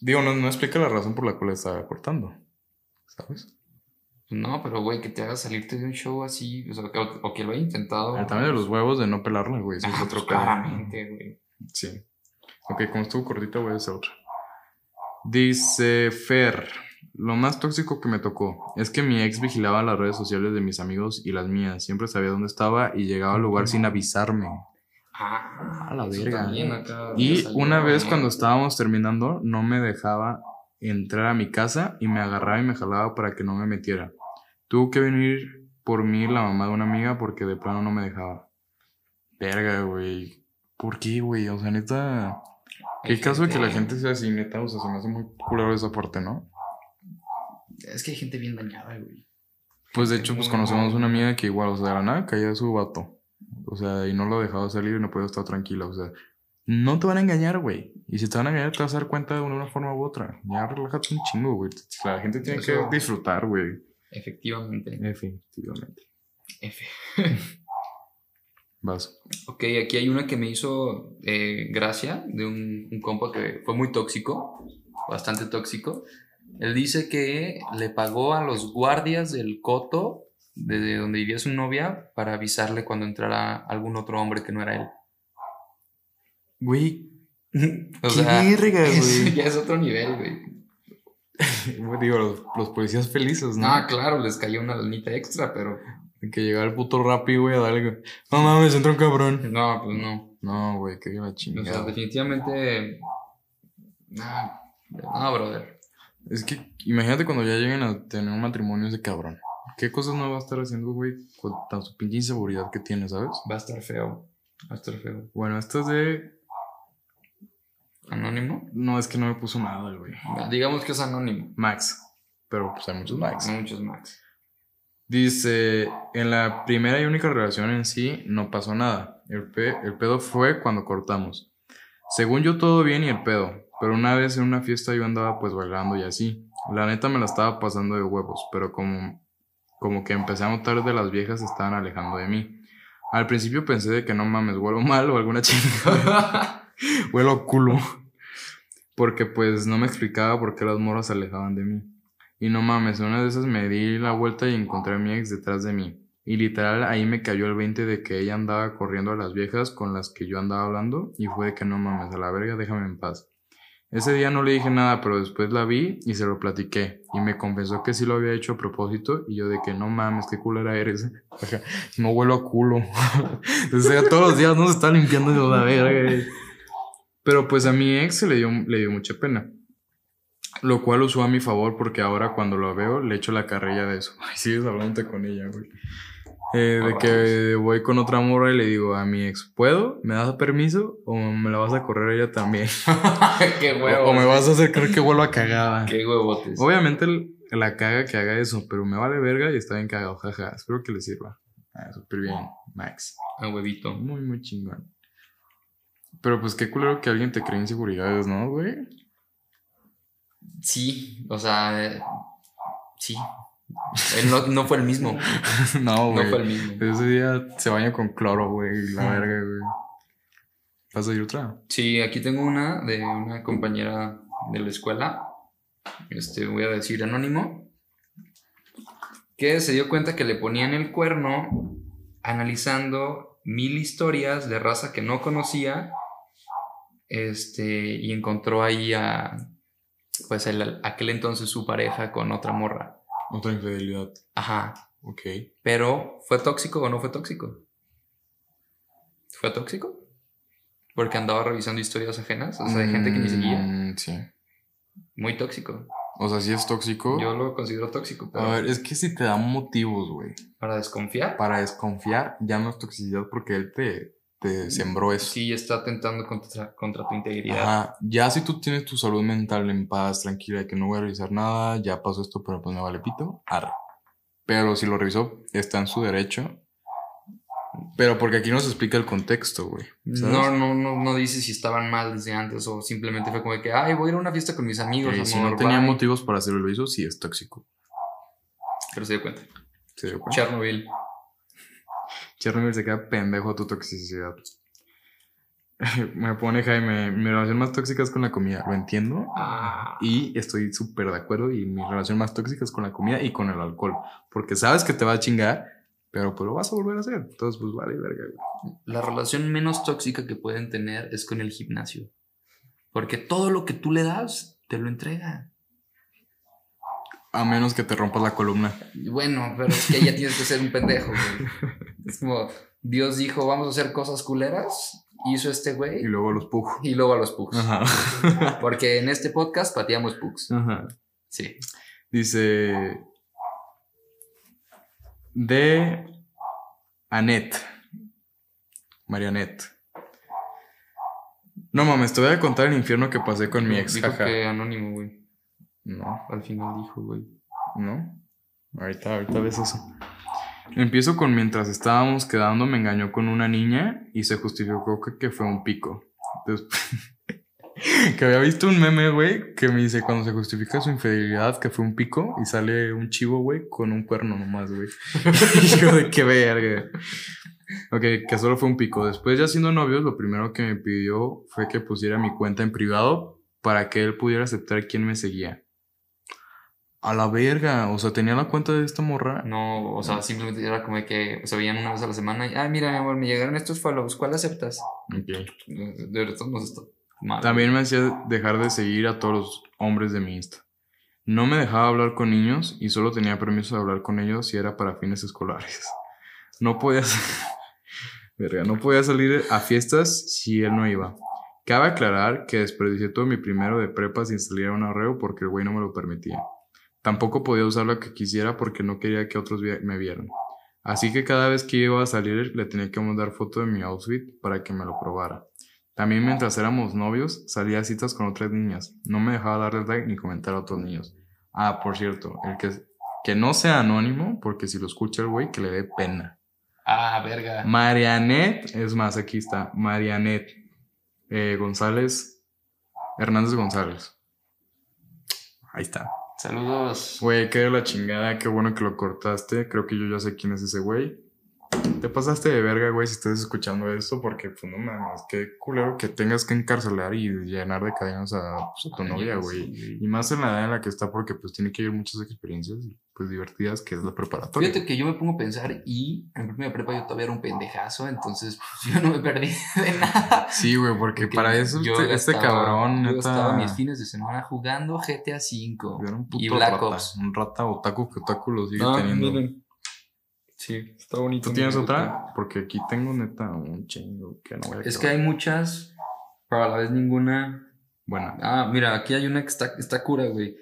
Digo, no, no explica la razón por la cual estaba cortando. ¿Sabes? No, pero güey, que te haga salirte de un show así, o, sea, que- o, que lo haya intentado. El tamaño de los huevos de no pelarla, güey. Eso es Ah, otro pues, claramente, güey. Sí. Ok, como estuvo cortita, voy a hacer otra. Dice Fer. Lo más tóxico que me tocó es que mi ex vigilaba las redes sociales de mis amigos y las mías. Siempre sabía dónde estaba y llegaba al lugar sin avisarme. Ah, A la verga. Y una vez cuando estábamos terminando, no me dejaba entrar a mi casa y me agarraba y me jalaba para que no me metiera. Tuvo que venir por mí la mamá de una amiga porque de plano no me dejaba. Verga, güey. ¿Por qué, güey? O sea, neta. Hay ¿Qué caso de que la gente- sea así, neta? O sea, se me hace muy culero esa parte, ¿no? Es que hay gente bien dañada, güey. Pues de hecho, pues conocemos una amiga que igual, o sea, de la nada caía su vato. O sea, y no lo dejaba salir y no podía estar tranquila. O sea, no te van a engañar, güey. Y si te van a engañar, te vas a dar cuenta de una forma u otra. Ya relájate un chingo, güey. La gente tiene Eso- que disfrutar, güey. Efectivamente. Efectivamente. F. Vas. Ok, aquí hay una que me hizo eh, gracia de un, un compa que fue muy tóxico, bastante tóxico. Él dice que le pagó a los guardias del coto, desde donde vivía su novia, para avisarle cuando entrara algún otro hombre que no era él. Güey, [laughs] O qué verga, [laughs] güey. ya es otro nivel, güey. [laughs] Digo, los, los policías felices, ¿no? No, claro, les cayó una lanita extra, pero que llegaba el puto Rappi, güey, a darle. No mames, entró un cabrón. no, pues no. No, güey, que la O sea, chingada. definitivamente. No, no, brother. Es que imagínate cuando ya lleguen a tener un matrimonio ese cabrón. ¿Qué cosas no va a estar haciendo, güey, con tan su pinche inseguridad que tiene, ¿sabes? Va a estar feo. Va a estar feo. Bueno, esto es de. ¿Anónimo? No, es que no me puso nada, güey. Digamos que es anónimo. Max. Pero pues hay muchos Max. Hay muchos Max. Dice, en la primera y única relación en sí no pasó nada. El, pe- el pedo fue cuando cortamos. Según yo todo bien y el pedo, pero una vez en una fiesta yo andaba pues bailando y así. La neta me la estaba pasando de huevos, pero como, como que empecé a notar de las viejas estaban alejando de mí. Al principio pensé de que no mames, huelo mal o alguna [laughs] chingada. huelo culo. Porque pues no me explicaba por qué las morras se alejaban de mí. Y no mames, una de esas me di la vuelta y encontré a mi ex detrás de mí. Y literal ahí me cayó el 20 de que ella andaba corriendo a las viejas con las que yo andaba hablando y fue de que no mames, a la verga, déjame en paz. Ese día no le dije nada, pero después la vi y se lo platiqué. Y me confesó que sí lo había hecho a propósito y yo de que no mames, qué culera eres. [laughs] No huelo a culo. [laughs] o sea, todos los días no se está limpiando de la verga. Pero pues a mi ex se le dio, le dio mucha pena. Lo cual usó a mi favor porque ahora cuando lo veo le echo la carrilla de eso. [laughs] Ay, sigues hablando con ella, güey. Eh, de Ah, que voy con otra morra y le digo a mi ex, ¿puedo? ¿Me das permiso? ¿O me la vas a correr ella también? [laughs] Qué O- huevos. o me vas a hacer creer que vuelvo a cagada. Qué huevotes. Obviamente la caga que haga eso, pero me vale verga y está bien cagado, jaja. Espero que le sirva. Ah, súper bien, Max. A huevito. Muy, muy chingón. Pero pues qué culero que alguien te cree inseguridades, ¿no, güey? Sí, o sea, eh, sí. Él no, no fue el mismo. [laughs] no, No güey. fue el mismo. Ese día se baña con cloro, güey. La verga, güey. ¿Vas a ir otra? Sí, aquí tengo una de una compañera de la escuela. Este, voy a decir anónimo. Que se dio cuenta que le ponían el cuerno analizando mil historias de raza que no conocía. Este, y encontró ahí a, pues, el- aquel entonces su pareja con otra morra. Otra infidelidad. Ajá. Ok. Pero, ¿fue tóxico o no fue tóxico? ¿Fue tóxico? Porque andaba revisando historias ajenas, o sea, de gente que ni seguía. Mm, Sí. Muy tóxico. O sea, sí es tóxico. Yo lo considero tóxico, pero A ver, es que si te da motivos, güey, para desconfiar, para desconfiar, ya no es toxicidad porque él te, te sembró eso. sí está atentando contra, contra tu integridad. Ajá, ya si tú tienes tu salud mental en paz, tranquila, que no voy a revisar nada, ya pasó esto, pero pues me vale pito, arre. Pero si lo revisó, está en su derecho. Pero porque aquí no se explica el contexto, güey. No, no, no, no dice si estaban mal desde antes o simplemente fue como de que, ay, voy a ir a una fiesta con mis amigos. Si amor, no tenía bye". motivos para hacerlo, lo hizo, sí es tóxico. Pero se dio cuenta. ¿Se dio cuenta? Chernobyl. Chernobyl se queda pendejo a tu toxicidad. [laughs] Me pone Jaime, mi relación más tóxica es con la comida. Lo entiendo. Ah. Y estoy súper de acuerdo. Y mi relación más tóxica es con la comida y con el alcohol. Porque sabes que te va a chingar, pero pues lo vas a volver a hacer. Entonces, pues vale, verga. La relación menos tóxica que pueden tener es con el gimnasio. Porque todo lo que tú le das, te lo entrega. A menos que te rompas la columna. Bueno, pero es que ya tienes que ser un pendejo, güey. [laughs] Es como, Dios dijo, vamos a hacer cosas culeras. Hizo este Y güey. luego los pujo. Y luego a los pugs. Ajá. [laughs] Porque en este podcast pateamos pugs. Ajá. Sí. Dice. De Annette. Marianette. No mames, te voy a contar el infierno que pasé con mi ex. Dijo jaja. que anónimo, güey. No, Al final dijo, güey. no. Ahorita, ahorita ves eso. Empiezo con mientras estábamos quedando, me engañó con una niña y se justificó que, que fue un pico. [laughs] Que había visto un meme, güey, que me dice cuando se justifica su infidelidad que fue un pico y sale un chivo, güey, con un cuerno nomás, güey. [laughs] yo de qué verga. Ok, que solo fue un pico. Después, ya siendo novios, lo primero que me pidió fue que pusiera mi cuenta en privado para que él pudiera aceptar quién me seguía. A la verga. O sea, tenía la cuenta de esta morra. No, o sea, simplemente era como que se veían una vez a la semana y, ah, mira, mi amor, me llegaron estos follows, ¿cuál aceptas? Ok. De verdad, no está mal. También me hacía dejar de seguir a todos los hombres de mi Insta. No me dejaba hablar con niños y solo tenía permiso de hablar con ellos si era para fines escolares. No podía, [laughs] Verga, no podía salir a fiestas si él no iba. Cabe aclarar que desperdicié todo mi primero de prepa sin salir a un arreo porque el güey no me lo permitía. Tampoco podía usar lo que quisiera porque no quería que otros me vieran. Así que cada vez que iba a salir le tenía que mandar foto de mi outfit para que me lo probara. También mientras éramos novios, salía a citas con otras niñas. No me dejaba darle like ni comentar a otros niños. Ah, por cierto, el que, que no sea anónimo, porque si lo escucha el güey, que le dé pena. Ah, verga. Marianet, es más, aquí está, Marianet eh, González, Hernández González. Ahí está. Saludos. Güey, qué de la chingada, qué bueno que lo cortaste. Creo que yo ya sé quién es ese güey. Te pasaste de verga, güey, si estás escuchando esto, porque, pues, no mames, qué culero que tengas que encarcelar y llenar de cadenas a, pues, a tu Ay, novia, güey. Y más en la edad en la que está, porque, pues, tiene que ir muchas experiencias, pues, divertidas, que es la preparatoria. Fíjate que yo me pongo a pensar y en primera prepa yo todavía era un pendejazo, entonces pues, yo no me perdí [laughs] de nada. Sí, güey, porque, Porque para eso yo este, este cabrón, Yo neta. estaba mis fines de semana jugando GTA V era un puto y Black rata, Ops. Un rata otaku que otaku lo sigue No, teniendo. miren. Sí, está bonito. ¿Tú tienes otra? Porque aquí tengo neta un chingo que no voy a Es que acabar. hay muchas, pero a la vez ninguna. Bueno, Ah, mira, aquí hay una que está, está cura, güey.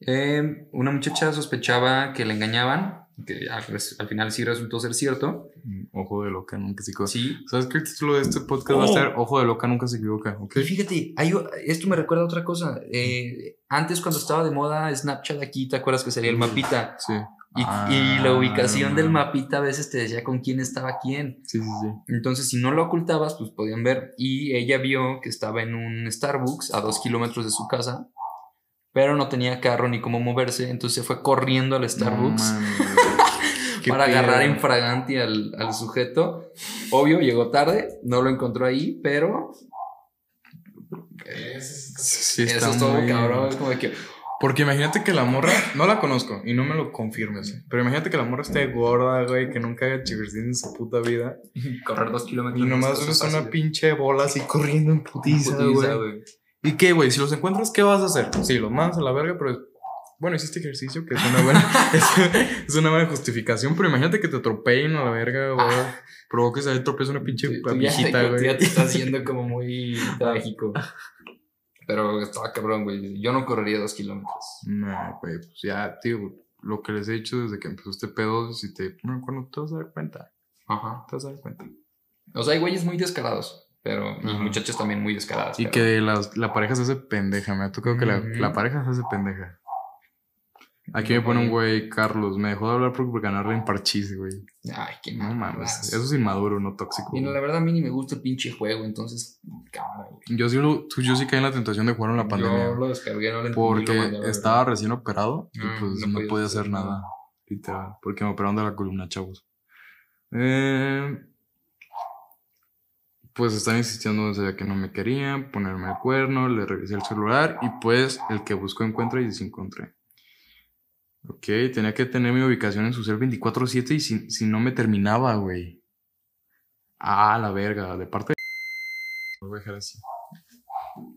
Eh, una muchacha sospechaba que le engañaban, que al, al final sí resultó ser cierto. ojo de loca, nunca se equivoca. Sí. ¿Sabes que el título de este podcast va a Oh. ser Ojo de loca, nunca se equivoca? ¿Ok? Y fíjate, hay esto me recuerda a otra cosa. Eh, antes cuando estaba de moda Snapchat aquí, ¿te acuerdas que salía el mapita? Sí. Y, Ah, y la ubicación del mapita a veces te decía con quién estaba quién. Sí, sí, sí. Entonces, si no lo ocultabas, pues podían ver. Y ella vio que estaba en un Starbucks a dos kilómetros de su casa, pero no tenía carro ni cómo moverse. Entonces se fue corriendo al Starbucks No [laughs] para agarrar en fraganti al, al sujeto. Obvio, llegó tarde, no lo encontró ahí, pero Sí, eso está es todo muy- cabrón. Es como que. Porque imagínate que la morra, no la conozco y no me lo confirmes, pero imagínate que la morra esté gorda, güey, que nunca haga ejercicio en su puta vida [laughs] Correr dos kilómetros. y nomás es una fácil. pinche bola así corriendo en putiza, güey. ¿Y qué, güey? Si los encuentras, ¿qué vas a hacer? Sí, los mandas a la verga, pero bueno, hiciste ejercicio, que es una buena, [laughs] es, es una buena justificación, pero imagínate que te atropellen a la verga, güey. Provoques ahí tropiezo una pinche viejita, güey. Ya te está haciendo como [laughs] muy trágico. Pero estaba cabrón, güey. Yo no correría dos kilómetros. No, güey, pues ya, tío, lo que les he dicho desde que empezó este pedo, si te el cuerno, te vas a dar cuenta, Ajá. te vas a dar cuenta. O sea, hay güeyes muy descarados. Pero. Y muchachos también muy descaradas. Y pero- que la, la pareja se hace pendeja, me ha tocado que la, la pareja se hace pendeja. Aquí me pone un güey, Carlos, me dejó de hablar por, por ganarle en parchís, güey. Ay, qué No mames, eso es inmaduro, no tóxico. Mira, la verdad a mí ni me gusta el pinche juego, entonces. Cámara, güey. Yo sí, lo, yo sí caí en la tentación de jugar en la pandemia. Yo lo descargué, no lo porque lo estaba recién operado y Ah, pues no no, podía hacer nada. nada. Literal. Porque me operaron de la columna, chavos. Eh, pues están insistiendo desde que no me querían, ponerme el cuerno, le revisé el celular y pues el que buscó encuentra y desencontré. Ok, tenía que tener mi ubicación en su cel 24-7 y si, si no me terminaba, güey. Ah, la verga, de parte de... Lo voy a dejar así.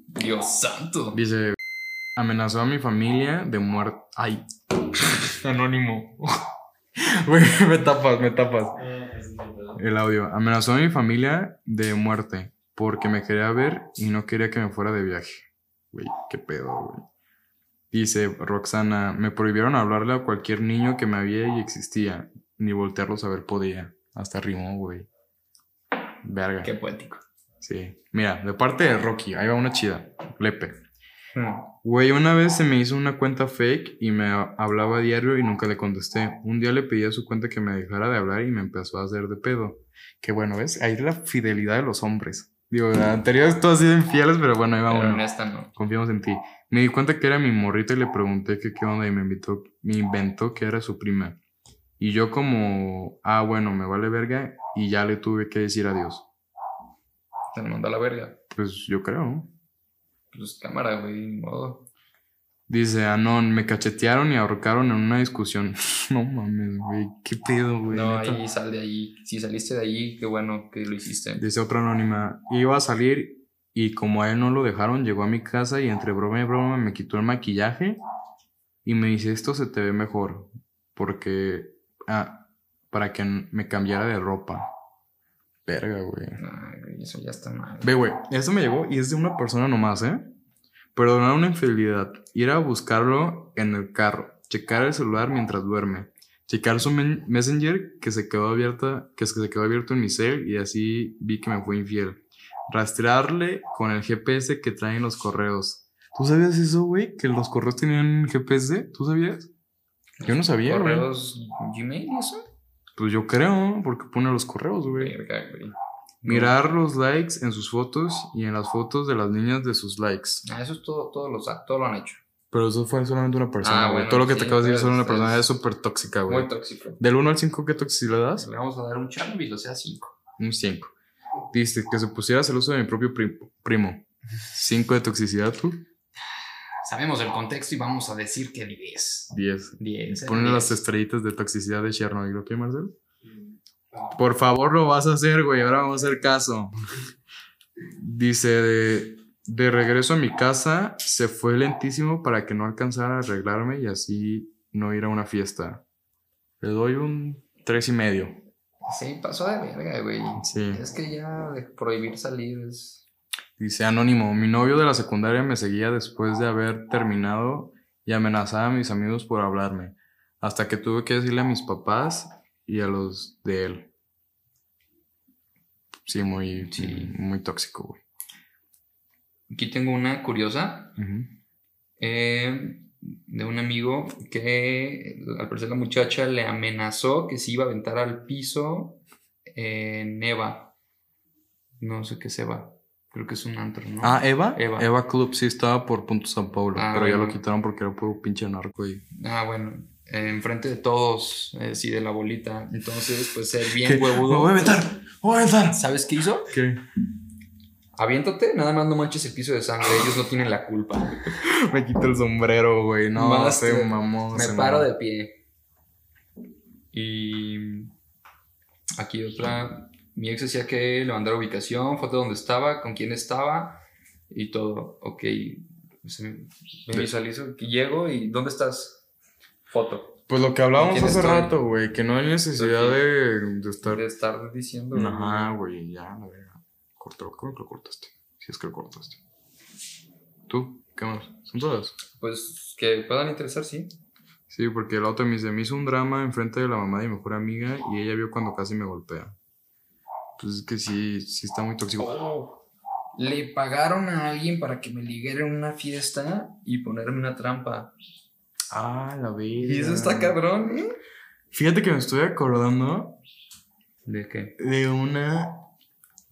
Dios santo. Dice, amenazó a mi familia de muerte. Ay, [laughs] anónimo. [laughs] Güey, me tapas, me tapas. El audio. Amenazó a mi familia de muerte porque me quería ver y no quería que me fuera de viaje. Güey, qué pedo, güey. Dice Roxana, me prohibieron hablarle a cualquier niño que me había y existía, ni voltearlos a ver podía. Hasta rimó, güey. Verga. Qué poético. Sí. Mira, de parte de Rocky, ahí va una chida. Lepe. Hmm. Güey, una vez se me hizo una cuenta fake y me ha- hablaba a diario y nunca le contesté. Un día le pedí a su cuenta que me dejara de hablar y me empezó a hacer de pedo. Que bueno, ¿ves? Ahí es la fidelidad de los hombres. Digo, la anteriores todos han sido infieles, pero bueno, ahí Pero en esta no. Confiamos en ti. Me di cuenta que era mi morrita y le pregunté que qué onda y me invitó, me inventó que era su prima. Y yo como, ah, bueno, me vale verga y ya le tuve que decir adiós. Te mandó a la verga. Pues yo creo, ¿no? Pues cámara, güey, ni modo. Dice, Anon, me cachetearon y ahorcaron en una discusión. [laughs] no mames, güey. ¿Qué pedo, güey? No, neta? ahí sal de ahí. Si saliste de ahí, qué bueno que lo hiciste. Dice otra anónima, iba a salir y como a él no lo dejaron, llegó a mi casa y entre broma y broma me quitó el maquillaje y me dice, esto se te ve mejor, porque, ah, para que me cambiara de ropa. Verga, güey. Ay, güey, eso ya está mal. Ve, güey, esto me llegó y es de una persona nomás, ¿eh? Perdonar una infidelidad, ir a buscarlo en el carro, checar el celular mientras duerme, checar su messenger que se quedó abierta, que se quedó abierto en mi cel y así vi que me fue infiel. Rastrearle con el GPS que traen los correos. ¿Tú sabías eso, güey? Que los correos tenían GPS, ¿tú sabías? Yo no sabía, güey. ¿Correos Gmail y eso? Pues yo creo, porque pone los correos, güey. Mirar los likes en sus fotos y en las fotos de las niñas de sus likes. Ah, eso es todo, todos los, todo lo han hecho. Pero eso fue solamente una persona, Ah, güey. bueno, Todo lo que te acabo de decir es solo una persona. es- súper tóxica, güey. Muy tóxico. Del 1 al 5, ¿qué toxicidad le das? Le vamos a dar un Chernobyl, o sea, 5. Un 5. Dice que se pusiera celoso de mi propio pri- primo. 5 de toxicidad, tú. Sabemos el contexto y vamos a decir que 10. 10. 10. Ponle las estrellitas de toxicidad de Chernobyl, ¿ok, Marcel? Por favor, lo vas a hacer, güey. Ahora vamos a hacer caso. Dice, de, de regreso a mi casa, se fue lentísimo para que no alcanzara a arreglarme y así no ir a una fiesta. Le doy un tres y medio. Sí, pasó de verga, güey. Sí. Es que ya de prohibir salir es. Dice Anónimo, mi novio de la secundaria me seguía después de haber terminado y amenazaba a mis amigos por hablarme, hasta que tuve que decirle a mis papás y a los de él. Sí, muy, Sí. muy tóxico, güey. Aquí tengo una curiosa eh, de un amigo que al parecer la muchacha le amenazó que se iba a aventar al piso en Eva. No sé qué es Eva. Creo que es un antro, ¿no? Ah, Eva. Eva. Eva. Club sí estaba por Punto San Paulo, Ah, pero ya lo quitaron porque era puro pinche narco y... Ah, bueno. Eh, enfrente de todos, eh, sí, de la bolita. Entonces, pues ser ¿Qué? bien ¡Me huevudo. voy a aventar! ¡Me voy a aventar! ¿Sabes qué hizo? ¿Qué? Aviéntate, nada más no manches el piso de sangre. Ellos no tienen la culpa. [laughs] Me quito el sombrero, güey. No, Más se mamó. Me se paro mamó. de pie. Y aquí otra. Mi ex decía que le mandara ubicación, foto de dónde estaba, con quién estaba y todo. Ok. Se me me visualizo llego y ¿dónde estás? Foto. Pues lo que hablábamos ¿Quién hace estoy? rato, güey, que no hay necesidad de, de estar... De estar diciendo. Ajá, güey, ya, la verga. Cortó, creo que lo cortaste. Si es que lo cortaste. ¿Tú? ¿Qué más? ¿Son todas? Pues que puedan interesar, sí. Sí, porque la otra me dice, me hizo un drama enfrente de la mamá de mi mejor amiga y ella vio cuando casi me golpea. Pues es que sí, sí está muy tóxico. Oh, le pagaron a alguien para que me liguera en una fiesta y ponerme una trampa. Ah, la verga. Y eso está cabrón, ¿eh? Fíjate que me estoy acordando ¿De qué? de una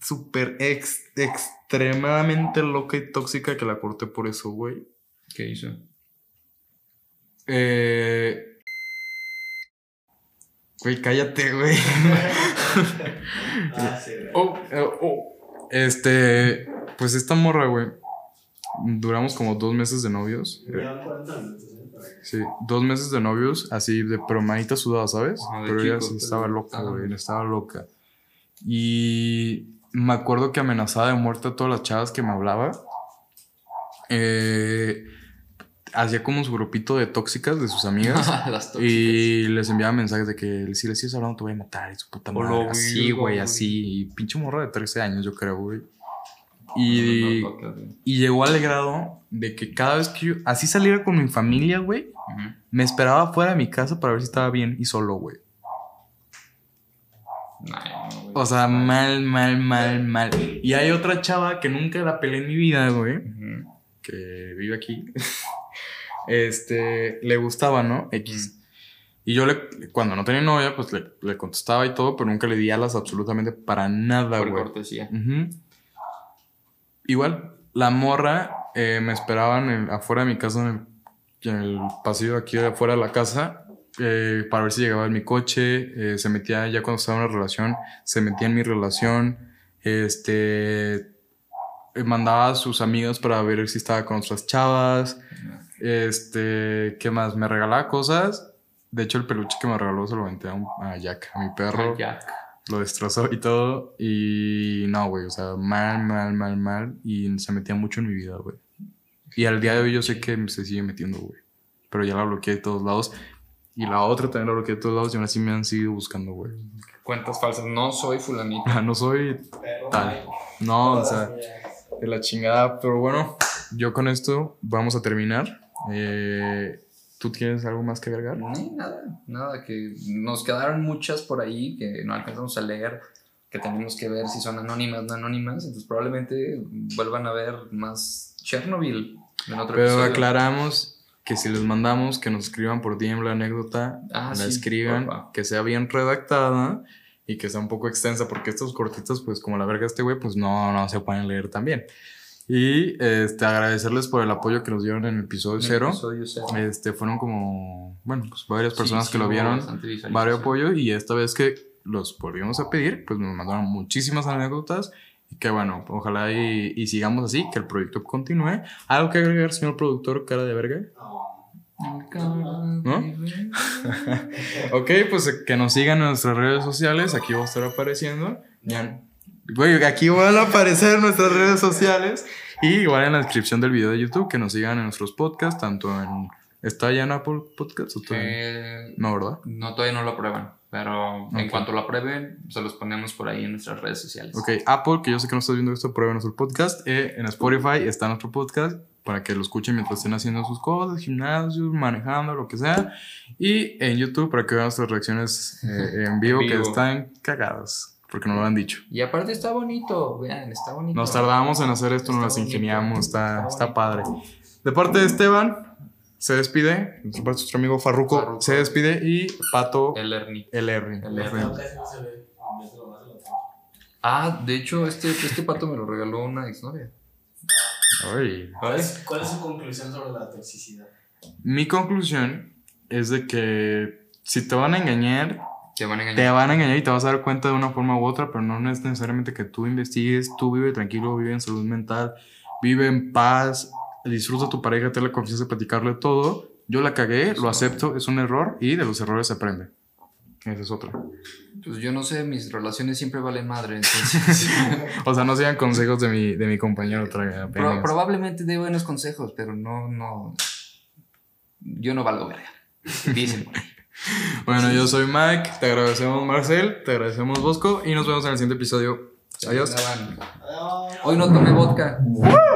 súper ex, extremadamente loca y tóxica que la corté por eso, güey. ¿Qué hizo? Eh... Güey, cállate, güey. Ah, sí, güey. Oh, eh, oh. Este, pues esta morra, güey. Duramos como dos meses de novios. Llevan 40 minutos. Para que- Sí, dos meses de novios, así de pero manita sudada, ¿sabes? Ajá, pero ella sí pero- estaba loca, güey, estaba loca. Y me acuerdo que amenazaba de muerte a todas las chavas que me hablaba. Eh, hacía como su grupito de tóxicas de sus amigas. [laughs] Las tóxicas. Y les enviaba mensajes de que si le sigues hablando te voy a matar y su puta madre. Así, güey. así. Y pinche morra de 13 años, yo creo, güey. No, Y, y llegó al grado de que cada vez que yo así saliera con mi familia, güey, me esperaba fuera de mi casa para ver si estaba bien y solo, güey. No. O sea, mal, mal, mal, mal. Y hay otra chava que nunca la peleé en mi vida, güey, que vive aquí. este, le gustaba, ¿no? X. Y yo le, cuando no tenía novia, pues le, le contestaba y todo, pero nunca le di alas absolutamente para nada, Por güey. cortesía. Ujú. Igual, la morra eh, me esperaban en- afuera de mi casa, en el, pasillo aquí afuera de la casa, eh, para ver si llegaba en mi coche. eh, se metía, ya cuando estaba en una relación, se metía en mi relación. Este. mandaba a sus amigas para ver si estaba con otras chavas. Este, ¿qué más? Me regalaba cosas. De hecho, el peluche que me regaló se lo venté a, a Jack, a mi perro. Ay, Jack. Lo destrozó y todo. Y no, güey, o sea, mal, mal, mal, mal. Y se metía mucho en mi vida, güey. Y al día de hoy yo sé que se sigue metiendo, güey. Pero ya la bloqueé de todos lados. Y la otra también la bloqueé de todos lados y aún así me han seguido buscando, güey. Cuentas falsas. No soy fulanito. Ah, No soy tal. No, o sea, de la chingada. Pero bueno, yo con esto vamos a terminar. Eh, ¿Tú tienes algo más que agregar? No, nada, nada, que nos quedaron muchas por ahí que no alcanzamos a leer, que tenemos que ver si son anónimas o no anónimas, entonces probablemente vuelvan a ver más Chernobyl en otro Pero episodio. aclaramos que si les mandamos que nos escriban por DM la anécdota, Ah, la sí, escriban, porfa. que sea bien redactada y que sea un poco extensa, porque estos cortitos, pues como la verga este güey, pues no, no se pueden leer también. Y este, agradecerles por el apoyo que nos dieron en el episodio cero. episodio cero. Este, fueron como, bueno, pues varias personas sí que lo vieron, varios apoyo y esta vez que los volvimos a pedir, pues nos mandaron muchísimas anécdotas y que bueno, ojalá y, y sigamos así, que el proyecto continúe. ¿Algo que agregar, señor productor, cara de verga? No. [laughs] Ok, pues que nos sigan en nuestras redes sociales, aquí va a estar apareciendo. Ya, güey, aquí van a aparecer nuestras redes sociales y igual en la descripción del video de YouTube que nos sigan en nuestros podcasts, tanto en... ¿Está ya en Apple Podcasts o todavía? Eh, No, ¿verdad? no, todavía no lo aprueban, pero en cuanto lo aprueben, se los ponemos por ahí en nuestras redes sociales. Ok, Apple, que yo sé que no estás viendo esto, prueben nuestro podcast. Eh, en Spotify está nuestro podcast para que lo escuchen mientras estén haciendo sus cosas, gimnasio, manejando, lo que sea. Y en YouTube para que vean nuestras reacciones eh, en vivo, En que vivo. están cagadas, porque no lo han dicho. Y aparte está bonito, vean, está bonito. Nos tardamos en hacer esto, nos las ingeniamos, está, está está padre. De parte de Esteban, se despide. De parte de nuestro amigo Farruco, Farruko. se despide. Y Pato, El Ernie. el R. El foto. Ah, de hecho, este, este pato me lo regaló una exnovia. Ay. ¿Cuál es, ¿Cuál es su conclusión sobre la toxicidad? Mi conclusión es de que si te van a engañar, Te van a engañar. te van a engañar y te vas a dar cuenta de una forma u otra, pero no es necesariamente que tú investigues, tú vive tranquilo, vive en salud mental, vive en paz, disfruta a tu pareja, ten la confianza de platicarle todo. Yo la cagué, lo acepto, es un error y de los errores se aprende. Esa es otra. Pues yo no sé, mis relaciones siempre valen madre, [laughs] entonces. [laughs] O sea, no sigan consejos de mi, de mi compañero traga Pro- probablemente dé buenos consejos, pero no, no. Yo no valgo verga. Dicen. por ahí. [laughs] Bueno, yo soy Mike, te agradecemos Marcel, te agradecemos Bosco y nos vemos en el siguiente episodio. Adiós. Hoy no tomé vodka.